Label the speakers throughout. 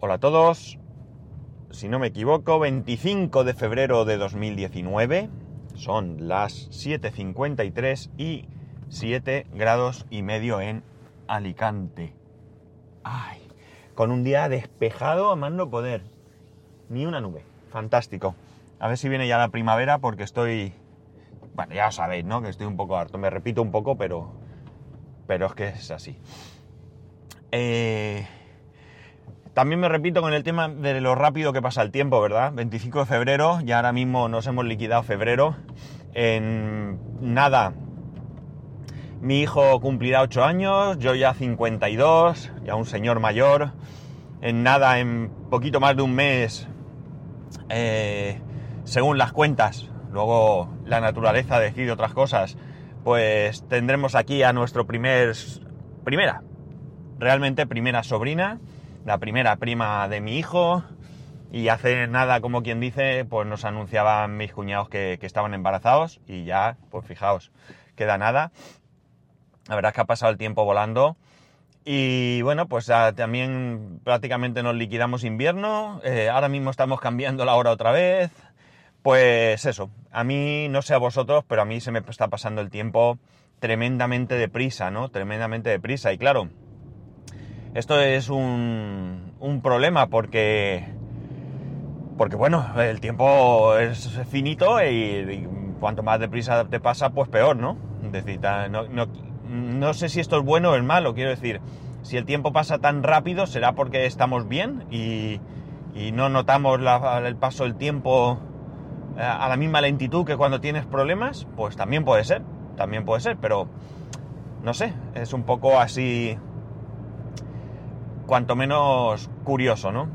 Speaker 1: Hola a todos. Si no me equivoco, 25 de febrero de 2019. Son las 7.53 y 7 grados y medio en Alicante. Ay, con un día despejado a más no poder. Ni una nube. Fantástico. A ver si viene ya la primavera porque estoy... Bueno, ya sabéis, ¿no? Que estoy un poco harto. Me repito un poco, pero... Pero es que es así. Eh... También me repito con el tema de lo rápido que pasa el tiempo, ¿verdad? 25 de febrero, ya ahora mismo nos hemos liquidado febrero. En nada, mi hijo cumplirá 8 años, yo ya 52, ya un señor mayor. En nada, en poquito más de un mes, eh, según las cuentas, luego la naturaleza decide otras cosas, pues tendremos aquí a nuestro primer, primera, realmente primera sobrina la primera prima de mi hijo. Y hace nada, como quien dice, pues nos anunciaban mis cuñados que, estaban embarazados. Y ya, pues fijaos, queda nada. La verdad es que ha pasado el tiempo volando. Y bueno, pues también prácticamente nos liquidamos invierno. Eh, ahora mismo estamos cambiando la hora otra vez. Pues eso, a mí, no sé a vosotros, pero a mí se me está pasando el tiempo tremendamente deprisa, ¿no? Tremendamente deprisa. Y claro, esto es un, un problema porque, porque, bueno, el tiempo es finito y, cuanto más deprisa te pasa, pues peor, ¿no? decir, no, no, sé si esto es bueno o es malo, quiero decir, si el tiempo pasa tan rápido será porque estamos bien y, y no notamos el paso del tiempo eh, a la misma lentitud que cuando tienes problemas, pues también puede ser, también puede ser, pero no sé, es un poco así cuanto menos curioso, ¿no?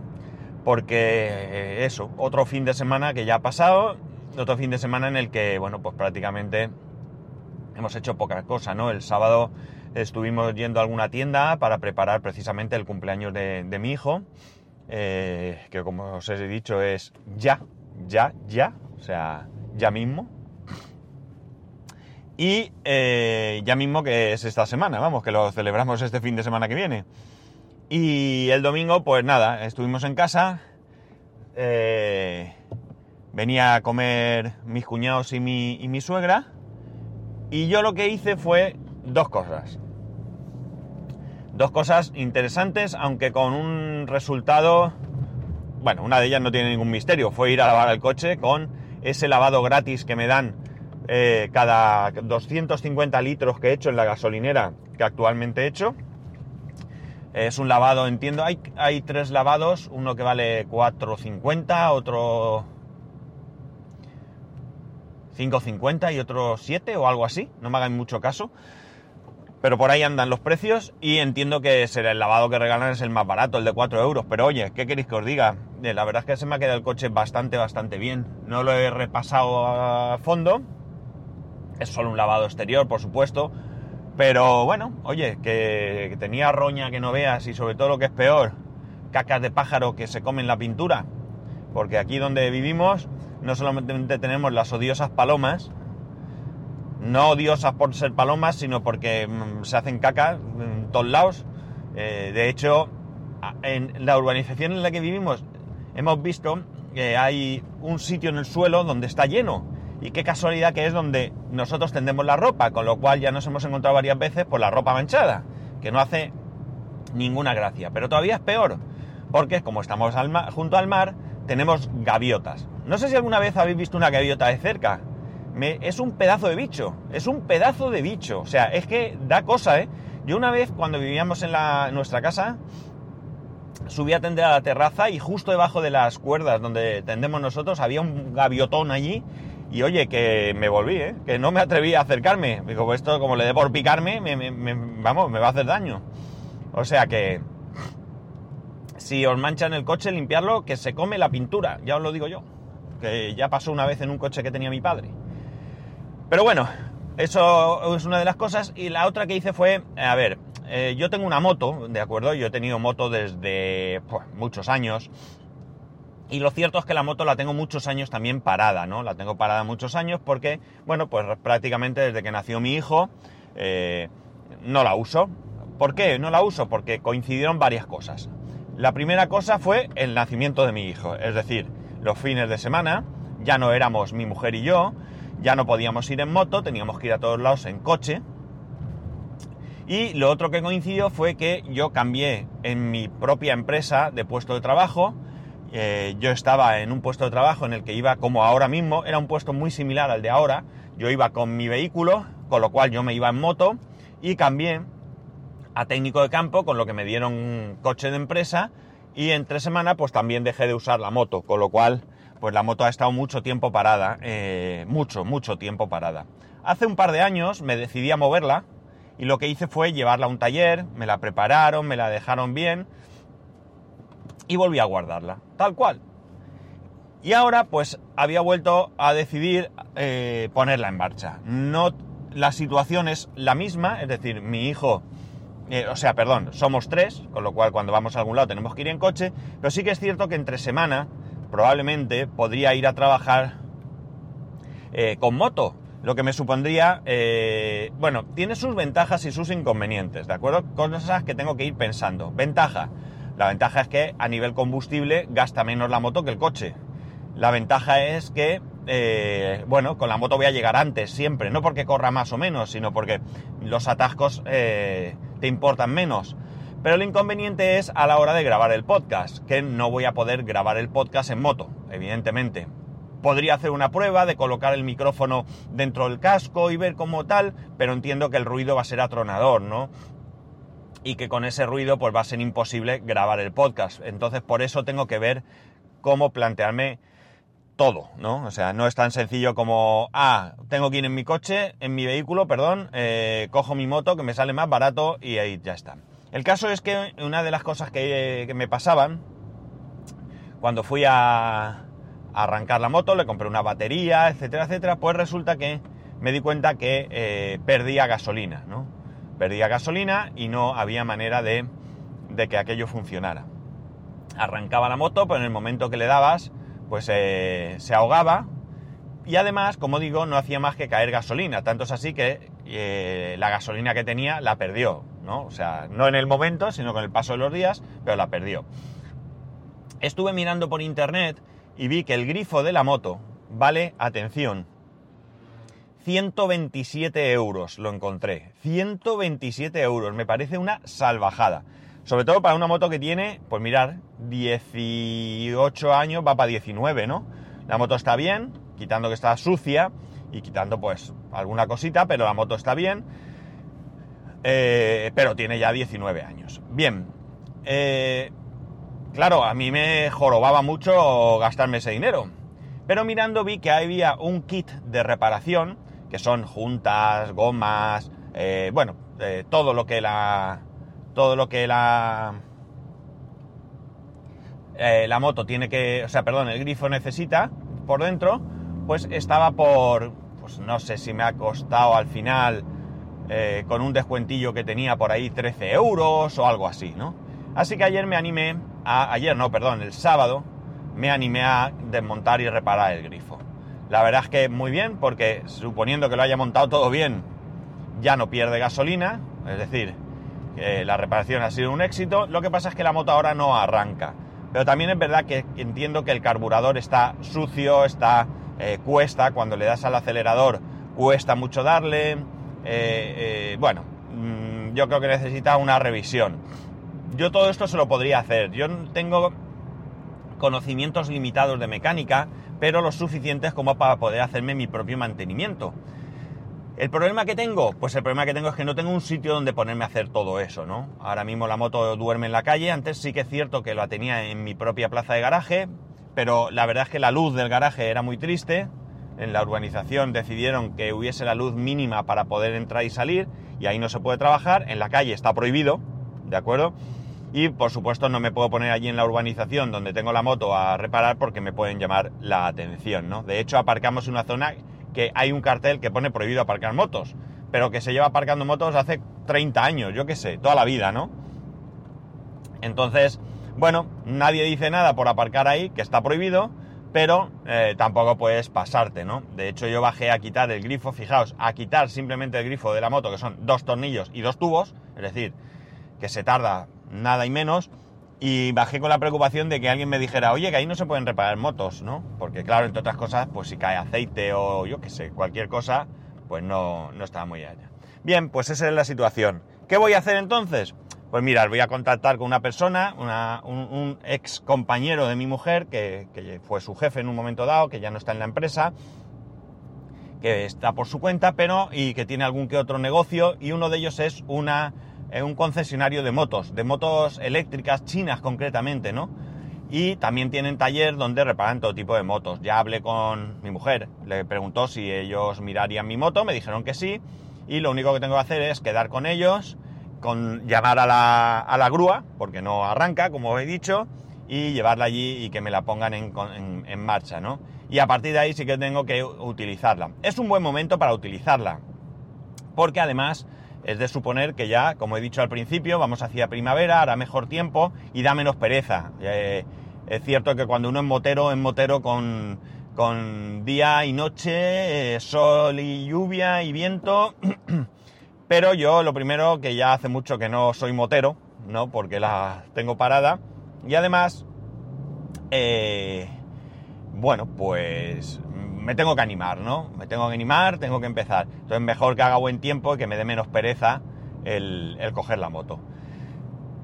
Speaker 1: Porque eh, eso, otro fin de semana que ya ha pasado, otro fin de semana en el que, bueno, pues prácticamente hemos hecho poca cosa, ¿no? El sábado estuvimos yendo a alguna tienda para preparar precisamente el cumpleaños de, mi hijo, eh, que como os he dicho es ya, ya, ya, o sea, ya mismo. Y eh, ya mismo que es esta semana, vamos, que lo celebramos este fin de semana que viene. Y el domingo, pues nada, estuvimos en casa. Eh, venía a comer mis cuñados y mi, suegra. Y yo lo que hice fue dos cosas. Dos cosas interesantes, aunque con un resultado... Bueno, una de ellas no tiene ningún misterio. Fue ir a lavar el coche con ese lavado gratis que me dan eh, cada 250 litros que he hecho en la gasolinera que actualmente he hecho es un lavado, entiendo, hay, hay tres lavados, uno que vale 4.50, otro 5.50 y otro 7 o algo así, no me hagan mucho caso. Pero por ahí andan los precios y entiendo que será el lavado que regalan es el más barato, el de 4 euros. Pero oye, ¿qué queréis que os diga? Eh, la verdad es que se me ha quedado el coche bastante, bastante bien. No lo he repasado a fondo. Es solo un lavado exterior, por supuesto pero bueno, oye, que, tenía roña que no veas y sobre todo lo que es peor, cacas de pájaro que se comen la pintura. Porque aquí donde vivimos no solamente tenemos las odiosas palomas, no odiosas por ser palomas, sino porque mm, se hacen caca en todos lados. Eh, de hecho, en la urbanización en la que vivimos hemos visto que hay un sitio en el suelo donde está lleno y qué casualidad que es donde nosotros tendemos la ropa, con lo cual ya nos hemos encontrado varias veces por la ropa manchada, que no hace ninguna gracia. Pero todavía es peor, porque como estamos junto al mar, tenemos gaviotas. No sé si alguna vez habéis visto una gaviota de cerca. es un pedazo de bicho, es un pedazo de bicho. O sea, es que da cosa, ¿eh? Yo una vez, cuando vivíamos en, la, en nuestra casa, subí a tender a la terraza y justo debajo de las cuerdas donde tendemos nosotros había un gaviotón allí y oye, que me volví, ¿eh? que no me atreví a acercarme. Digo, esto como le dé por picarme, vamos, me va a hacer daño. O sea que, si os manchan el coche, limpiarlo, que se come la pintura, ya os lo digo yo. Que ya pasó una vez en un coche que tenía mi padre. Pero bueno, eso es una de las cosas. Y la otra que hice fue, a ver, eh, yo tengo una moto, ¿de acuerdo? Yo he tenido moto desde pues, muchos años. Y lo cierto es que la moto la tengo muchos años también parada, ¿no? La tengo parada muchos años porque, bueno, pues prácticamente desde que nació mi hijo eh, no la uso. ¿Por qué no la uso? Porque coincidieron varias cosas. La primera cosa fue el nacimiento de mi hijo, es decir, los fines de semana, ya no éramos mi mujer y yo, ya no podíamos ir en moto, teníamos que ir a todos lados en coche. Y lo otro que coincidió fue que yo cambié en mi propia empresa de puesto de trabajo. Eh, yo estaba en un puesto de trabajo en el que iba como ahora mismo, era un puesto muy similar al de ahora. Yo iba con mi vehículo, con lo cual yo me iba en moto y cambié a técnico de campo, con lo que me dieron un coche de empresa y en tres semanas pues también dejé de usar la moto, con lo cual pues la moto ha estado mucho tiempo parada, eh, mucho, mucho tiempo parada. Hace un par de años me decidí a moverla y lo que hice fue llevarla a un taller, me la prepararon, me la dejaron bien y volví a guardarla, tal cual. Y ahora pues había vuelto a decidir eh, ponerla en marcha. No, la situación es la misma, es decir, mi hijo eh, o sea, perdón, somos tres, con lo cual cuando vamos a algún lado tenemos que ir en coche, pero sí que es cierto que entre semana probablemente podría ir a trabajar eh, con moto, lo que me supondría, bueno, tiene sus ventajas y sus inconvenientes, ¿de acuerdo? Cosas que tengo que ir pensando. Ventaja, la ventaja es que a nivel combustible gasta menos la moto que el coche. La ventaja es que eh, bueno, con la moto voy a llegar antes siempre, no porque corra más o menos, sino porque los atascos eh, te importan menos. Pero el inconveniente es a la hora de grabar el podcast, que no voy a poder grabar el podcast en moto, evidentemente. Podría hacer una prueba de colocar el micrófono dentro del casco y ver cómo tal, pero entiendo que el ruido va a ser atronador, ¿no? Y que con ese ruido pues va a ser imposible grabar el podcast. Entonces por eso tengo que ver cómo plantearme todo, ¿no? O sea, no es tan sencillo como, ah, tengo que ir en mi coche, en mi vehículo, perdón, eh, cojo mi moto que me sale más barato y ahí ya está. El caso es que una de las cosas que, me pasaban, cuando fui a, arrancar la moto, le compré una batería, etcétera, etcétera, pues resulta que me di cuenta que eh, perdía gasolina, ¿no? Perdía gasolina y no había manera de, de que aquello funcionara. Arrancaba la moto, pero en el momento que le dabas, pues eh, se ahogaba y además, como digo, no hacía más que caer gasolina. Tanto es así que eh, la gasolina que tenía la perdió, ¿no? O sea, no en el momento, sino con el paso de los días, pero la perdió. Estuve mirando por internet y vi que el grifo de la moto vale, atención, 127 euros lo encontré. 127 euros, me parece una salvajada. Sobre todo para una moto que tiene, pues mirar, 18 años, va para 19, ¿no? La moto está bien, quitando que está sucia y quitando pues alguna cosita, pero la moto está bien. Eh, pero tiene ya 19 años. Bien. Eh, claro, a mí me jorobaba mucho gastarme ese dinero. Pero mirando vi que había un kit de reparación, que son juntas, gomas, eh, bueno, todo lo que la, todo lo que la, eh, la moto tiene que, o sea, perdón, el grifo necesita por dentro, pues estaba por, pues no sé si me ha costado al final, eh, con un descuentillo que tenía por ahí 13 euros o algo así, ¿no? Así que ayer me animé a, ayer no, perdón, el sábado, me animé a desmontar y reparar el grifo. La verdad es que muy bien, porque suponiendo que lo haya montado todo bien, ya no pierde gasolina, es decir, la reparación ha sido un éxito. Lo que pasa es que la moto ahora no arranca. Pero también es verdad que entiendo que el carburador está sucio, está eh, cuesta, cuando le das al acelerador cuesta mucho darle. Eh, eh, bueno, mm, yo creo que necesita una revisión. Yo todo esto se lo podría hacer. Yo tengo conocimientos limitados de mecánica, pero lo suficientes como para poder hacerme mi propio mantenimiento. ¿El problema que tengo? Pues el problema que tengo es que no tengo un sitio donde ponerme a hacer todo eso, ¿no? Ahora mismo la moto duerme en la calle, antes sí que es cierto que la tenía en mi propia plaza de garaje, pero la verdad es que la luz del garaje era muy triste. En la urbanización decidieron que hubiese la luz mínima para poder entrar y salir, y ahí no se puede trabajar, en la calle está prohibido, ¿de acuerdo? Y por supuesto no me puedo poner allí en la urbanización donde tengo la moto a reparar porque me pueden llamar la atención, ¿no? De hecho aparcamos en una zona que hay un cartel que pone prohibido aparcar motos, pero que se lleva aparcando motos hace 30 años, yo qué sé, toda la vida, ¿no? Entonces, bueno, nadie dice nada por aparcar ahí, que está prohibido, pero eh, tampoco puedes pasarte, ¿no? De hecho, yo bajé a quitar el grifo, fijaos, a quitar simplemente el grifo de la moto, que son dos tornillos y dos tubos, es decir, que se tarda nada y menos, y bajé con la preocupación de que alguien me dijera, oye, que ahí no se pueden reparar motos, ¿no? Porque claro, entre otras cosas, pues si cae aceite o yo qué sé, cualquier cosa, pues no, no estaba muy allá. Bien, pues esa es la situación. ¿Qué voy a hacer entonces? Pues mirad, voy a contactar con una persona, un, ex compañero de mi mujer, que, que, fue su jefe en un momento dado, que ya no está en la empresa, que está por su cuenta, pero y que tiene algún que otro negocio, y uno de ellos es una, eh, un concesionario de motos, de motos eléctricas chinas concretamente, ¿no? Y también tienen taller donde reparan todo tipo de motos. Ya hablé con mi mujer, le preguntó si ellos mirarían mi moto, me dijeron que sí, y lo único que tengo que hacer es quedar con ellos, con llamar a la, a la grúa, porque no arranca, como he dicho, y llevarla allí y que me la pongan en, en, marcha, ¿no? Y a partir de ahí sí que tengo que utilizarla. Es un buen momento para utilizarla, porque además es de suponer que ya, como he dicho al principio, vamos hacia primavera, hará mejor tiempo y da menos pereza. Eh, es cierto que cuando uno es motero, es motero con con día y noche, eh, sol y lluvia y viento. Pero yo lo primero que ya hace mucho que no soy motero, ¿no? Porque la tengo parada. Y además, eh, bueno, pues me tengo que animar, ¿no? Me tengo que animar, tengo que empezar. Entonces mejor que haga buen tiempo y que me dé menos pereza el, coger la moto.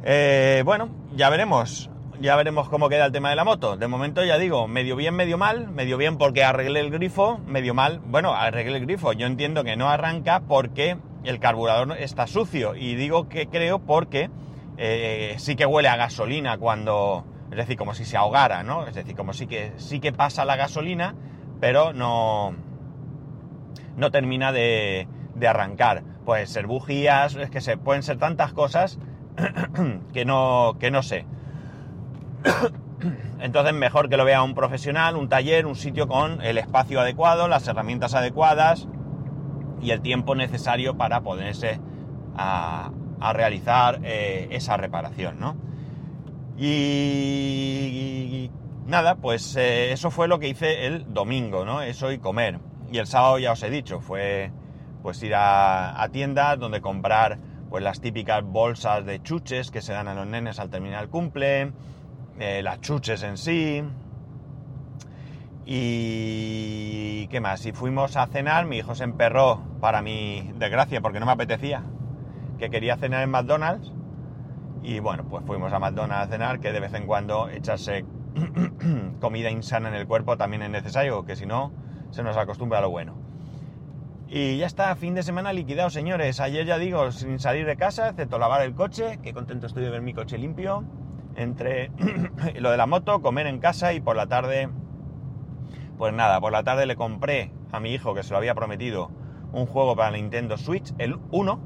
Speaker 1: Eh, bueno, ya veremos ya veremos cómo queda el tema de la moto. De momento ya digo, medio bien, medio mal. Medio bien porque arreglé el grifo, medio mal. Bueno, arreglé el grifo. Yo entiendo que no arranca porque el carburador está sucio. Y digo que creo porque eh, sí que huele a gasolina cuando... Es decir, como si se ahogara, ¿no? Es decir, como si que, sí que pasa la gasolina, pero no... No termina de, de arrancar. Pueden ser bujías, es que se, pueden ser tantas cosas que no, que no sé. Entonces mejor que lo vea un profesional, un taller, un sitio con el espacio adecuado, las herramientas adecuadas y el tiempo necesario para ponerse a, realizar eh, esa reparación, ¿no? Y, nada, pues eh, eso fue lo que hice el domingo, ¿no? Eso y comer. Y el sábado ya os he dicho, fue pues ir a, tiendas donde comprar pues las típicas bolsas de chuches que se dan a los nenes al terminar el cumple, eh, las chuches en sí. Y qué más, si fuimos a cenar, mi hijo se emperró, para mi desgracia, porque no me apetecía, que quería cenar en McDonald's. Y bueno, pues fuimos a McDonald's a cenar, que de vez en cuando echarse comida insana en el cuerpo también es necesario, que si no, se nos acostumbra a lo bueno. Y ya está, fin de semana liquidado, señores. Ayer ya digo, sin salir de casa, excepto lavar el coche, que contento estoy de ver mi coche limpio entre lo de la moto, comer en casa y por la tarde, pues nada, por la tarde le compré a mi hijo que se lo había prometido un juego para Nintendo Switch, el 1,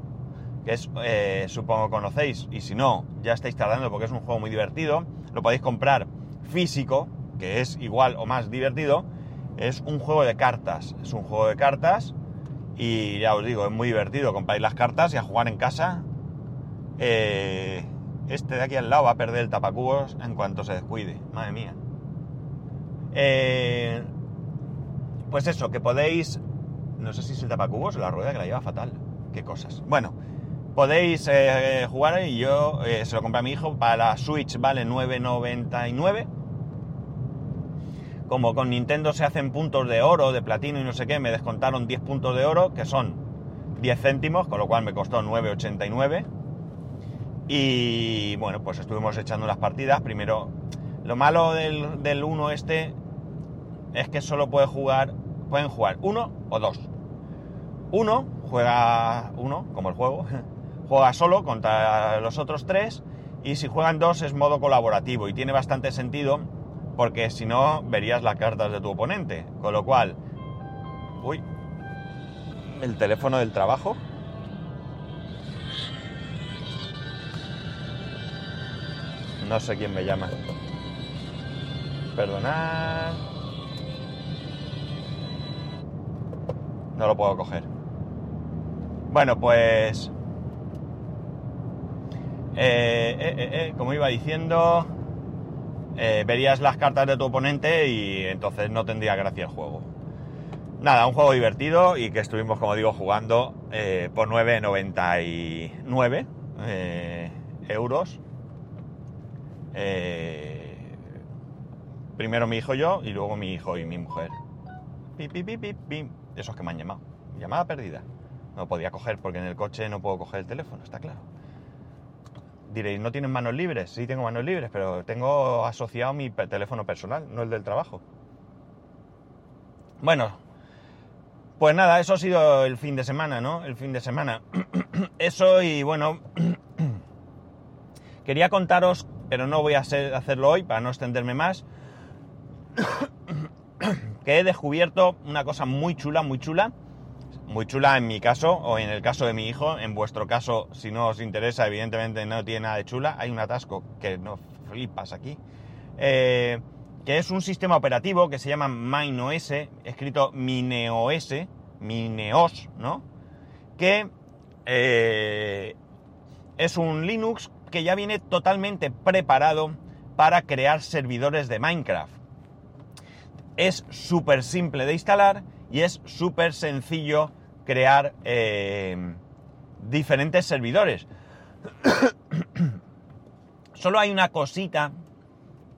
Speaker 1: que es, eh, supongo conocéis, y si no, ya estáis tardando porque es un juego muy divertido, lo podéis comprar físico, que es igual o más divertido, es un juego de cartas, es un juego de cartas y ya os digo, es muy divertido, compráis las cartas y a jugar en casa. Eh, este de aquí al lado va a perder el tapacubos en cuanto se descuide. Madre mía. Eh, pues eso, que podéis... No sé si es el tapacubos o la rueda que la lleva fatal. Qué cosas. Bueno, podéis eh, jugar y yo eh, se lo compré a mi hijo. Para la Switch vale 9.99. Como con Nintendo se hacen puntos de oro, de platino y no sé qué, me descontaron 10 puntos de oro, que son 10 céntimos, con lo cual me costó 9.89 y bueno, pues estuvimos echando unas partidas. Primero, lo malo del, del 1 este es que solo puede jugar, pueden jugar uno o dos. Uno juega uno, como el juego, juega solo contra los otros tres. Y si juegan dos es modo colaborativo y tiene bastante sentido porque si no verías las cartas de tu oponente. Con lo cual, uy, el teléfono del trabajo. No sé quién me llama. Perdonad. No lo puedo coger. Bueno, pues... Eh, eh, eh, como iba diciendo, verías las cartas de tu oponente y entonces no tendría gracia el juego. Nada, un juego divertido y que estuvimos, como digo, jugando por 9,99 euros primero mi hijo y yo y luego mi hijo y mi mujer. Pi, pi, pi, pi, pi. Esos que me han llamado. Llamada perdida. No podía coger porque en el coche no puedo coger el teléfono, está claro. Diréis, ¿no tienen manos libres? Sí, tengo manos libres, pero tengo asociado mi teléfono personal, no el del trabajo. Bueno, pues nada, eso ha sido el fin de semana, ¿no? El fin de semana. Eso y bueno, quería contaros, pero no voy a hacer- hacerlo hoy para no extenderme más, que he descubierto una cosa muy chula, muy chula, muy chula en mi caso o en el caso de mi hijo. En vuestro caso, si no os interesa, evidentemente no tiene nada de chula. Hay un atasco que no flipas aquí. Eh, que es un sistema operativo que se llama MineOS, escrito MineOS, Mineos, ¿no? Que eh, es un Linux que ya viene totalmente preparado para crear servidores de Minecraft. Es súper simple de instalar y es súper sencillo crear eh, diferentes servidores. Solo hay una cosita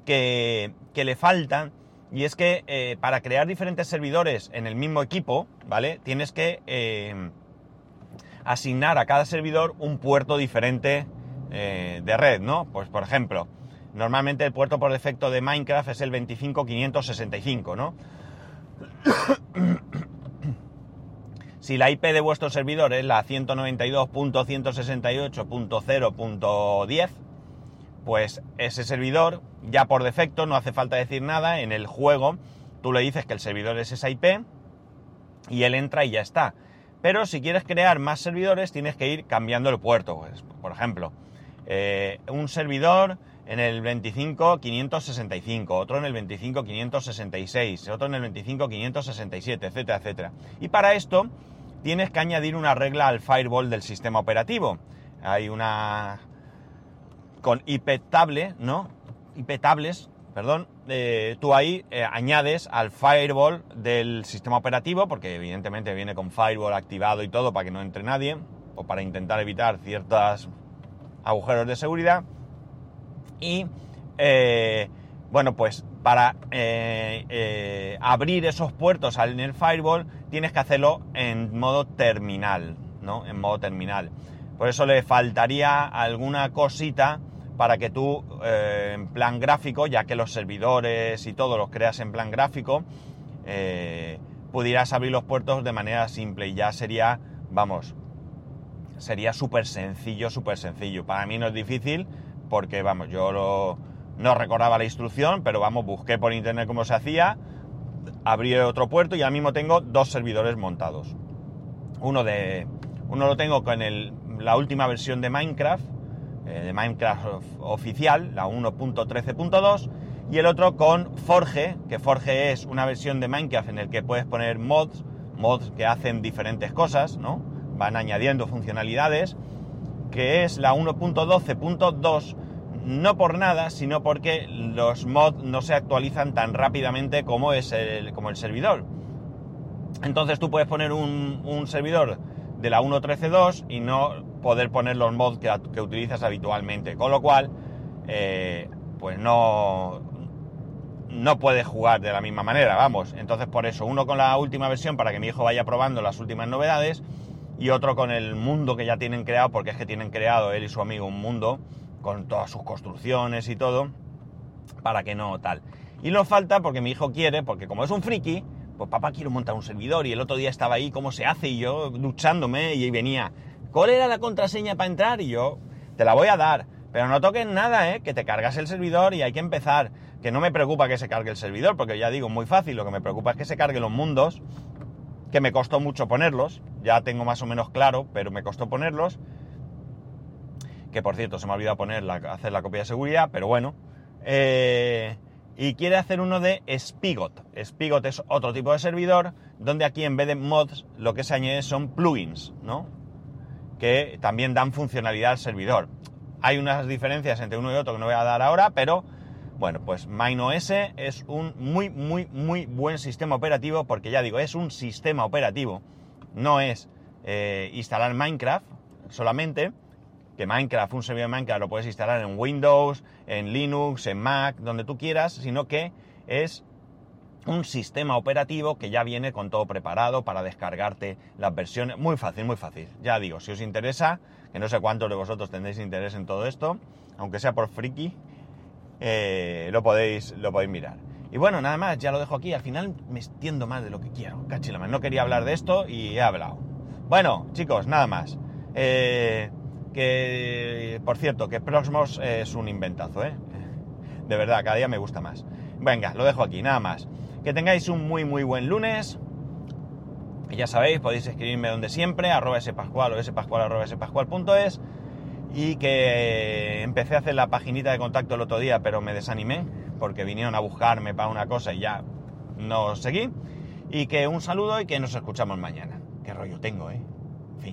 Speaker 1: que, que le falta y es que eh, para crear diferentes servidores en el mismo equipo, ¿vale? Tienes que eh, asignar a cada servidor un puerto diferente de red, ¿no? Pues por ejemplo, normalmente el puerto por defecto de Minecraft es el 25565, ¿no? Si la IP de vuestro servidor es la 192.168.0.10, pues ese servidor ya por defecto no hace falta decir nada en el juego tú le dices que el servidor es esa IP y él entra y ya está. Pero si quieres crear más servidores tienes que ir cambiando el puerto pues, por ejemplo eh, un servidor en el 25565 otro en el 25566 otro en el 25567 etcétera etcétera y para esto tienes que añadir una regla al firewall del sistema operativo hay una con IP table, ¿no? IP tables, perdón, eh, tú ahí eh, añades al firewall del sistema operativo, porque evidentemente viene con firewall activado y todo para que no entre nadie, o para intentar evitar ciertos agujeros de seguridad. Y, eh, bueno, pues para eh, eh, abrir esos puertos en el firewall tienes que hacerlo en modo terminal, ¿no? En modo terminal. Por eso le faltaría alguna cosita para que tú, en plan gráfico, ya que los servidores y todo los creas en plan gráfico, pudieras abrir los puertos de manera simple y ya sería, vamos, sería súper sencillo, súper sencillo. Para mí no es difícil porque, vamos, yo no recordaba la instrucción, pero vamos, busqué por internet cómo se hacía, abrí otro puerto y ahora mismo tengo dos servidores montados. Uno de, uno lo tengo con la última versión de Minecraft, eh, de Minecraft of- oficial, la 1.13.2, y el otro con Forge, que Forge es una versión de Minecraft en el que puedes poner mods, mods que hacen diferentes cosas, ¿no? Van añadiendo funcionalidades, que es la 1.12.2, no por nada, sino porque los mods no se actualizan tan rápidamente como, es el, como el servidor. Entonces tú puedes poner un, servidor de la 1.13.2 y no poder poner los mods que, que utilizas habitualmente. Con lo cual, eh, pues no, no puedes jugar de la misma manera, vamos. Entonces por eso, uno con la última versión para que mi hijo vaya probando las últimas novedades y otro con el mundo que ya tienen creado, porque es que tienen creado él y su amigo un mundo con todas sus construcciones y todo, para que no tal. Y nos falta porque mi hijo quiere, porque como es un friki, pues papá quiero montar un servidor y el otro día estaba ahí, ¿cómo se hace? Y yo duchándome y venía, ¿cuál era la contraseña para entrar? Y yo, te la voy a dar, pero no toques nada, ¿eh? Que te cargas el servidor y hay que empezar. Que no me preocupa que se cargue el servidor, porque ya digo, muy fácil, lo que me preocupa es que se carguen los mundos, que me costó mucho ponerlos, ya tengo más o menos claro, pero me costó ponerlos. Que por cierto, se me ha olvidado poner la, hacer la copia de seguridad, pero bueno. Eh, y quiere hacer uno de Spigot. Spigot es otro tipo de servidor, donde aquí en vez de mods lo que se añade son plugins, ¿no? Que también dan funcionalidad al servidor. Hay unas diferencias entre uno y otro que no voy a dar ahora, pero bueno, pues MineOS es un muy, muy, muy buen sistema operativo, porque ya digo, es un sistema operativo, no es eh, instalar Minecraft solamente, que Minecraft, un servidor de Minecraft lo puedes instalar en Windows, en Linux, en Mac, donde tú quieras, sino que es un sistema operativo que ya viene con todo preparado para descargarte las versiones. Muy fácil, muy fácil. Ya digo, si os interesa, que no sé cuántos de vosotros tendréis interés en todo esto, aunque sea por friki, eh, lo, podéis, lo podéis mirar. Y bueno, nada más, ya lo dejo aquí. Al final me extiendo más de lo que quiero. No quería hablar de esto y he hablado. Bueno, chicos, nada más. Eh, que, por cierto, que Proxmos es un inventazo, ¿eh? De verdad, cada día me gusta más. Venga, lo dejo aquí, nada más. Que tengáis un muy, muy buen lunes. Ya sabéis, podéis escribirme donde siempre, arroba spascual o spascual arroba spascual.es. Y que empecé a hacer la paginita de contacto el otro día, pero me desanimé porque vinieron a buscarme para una cosa y ya no seguí. Y que un saludo y que nos escuchamos mañana. Qué rollo tengo, ¿eh?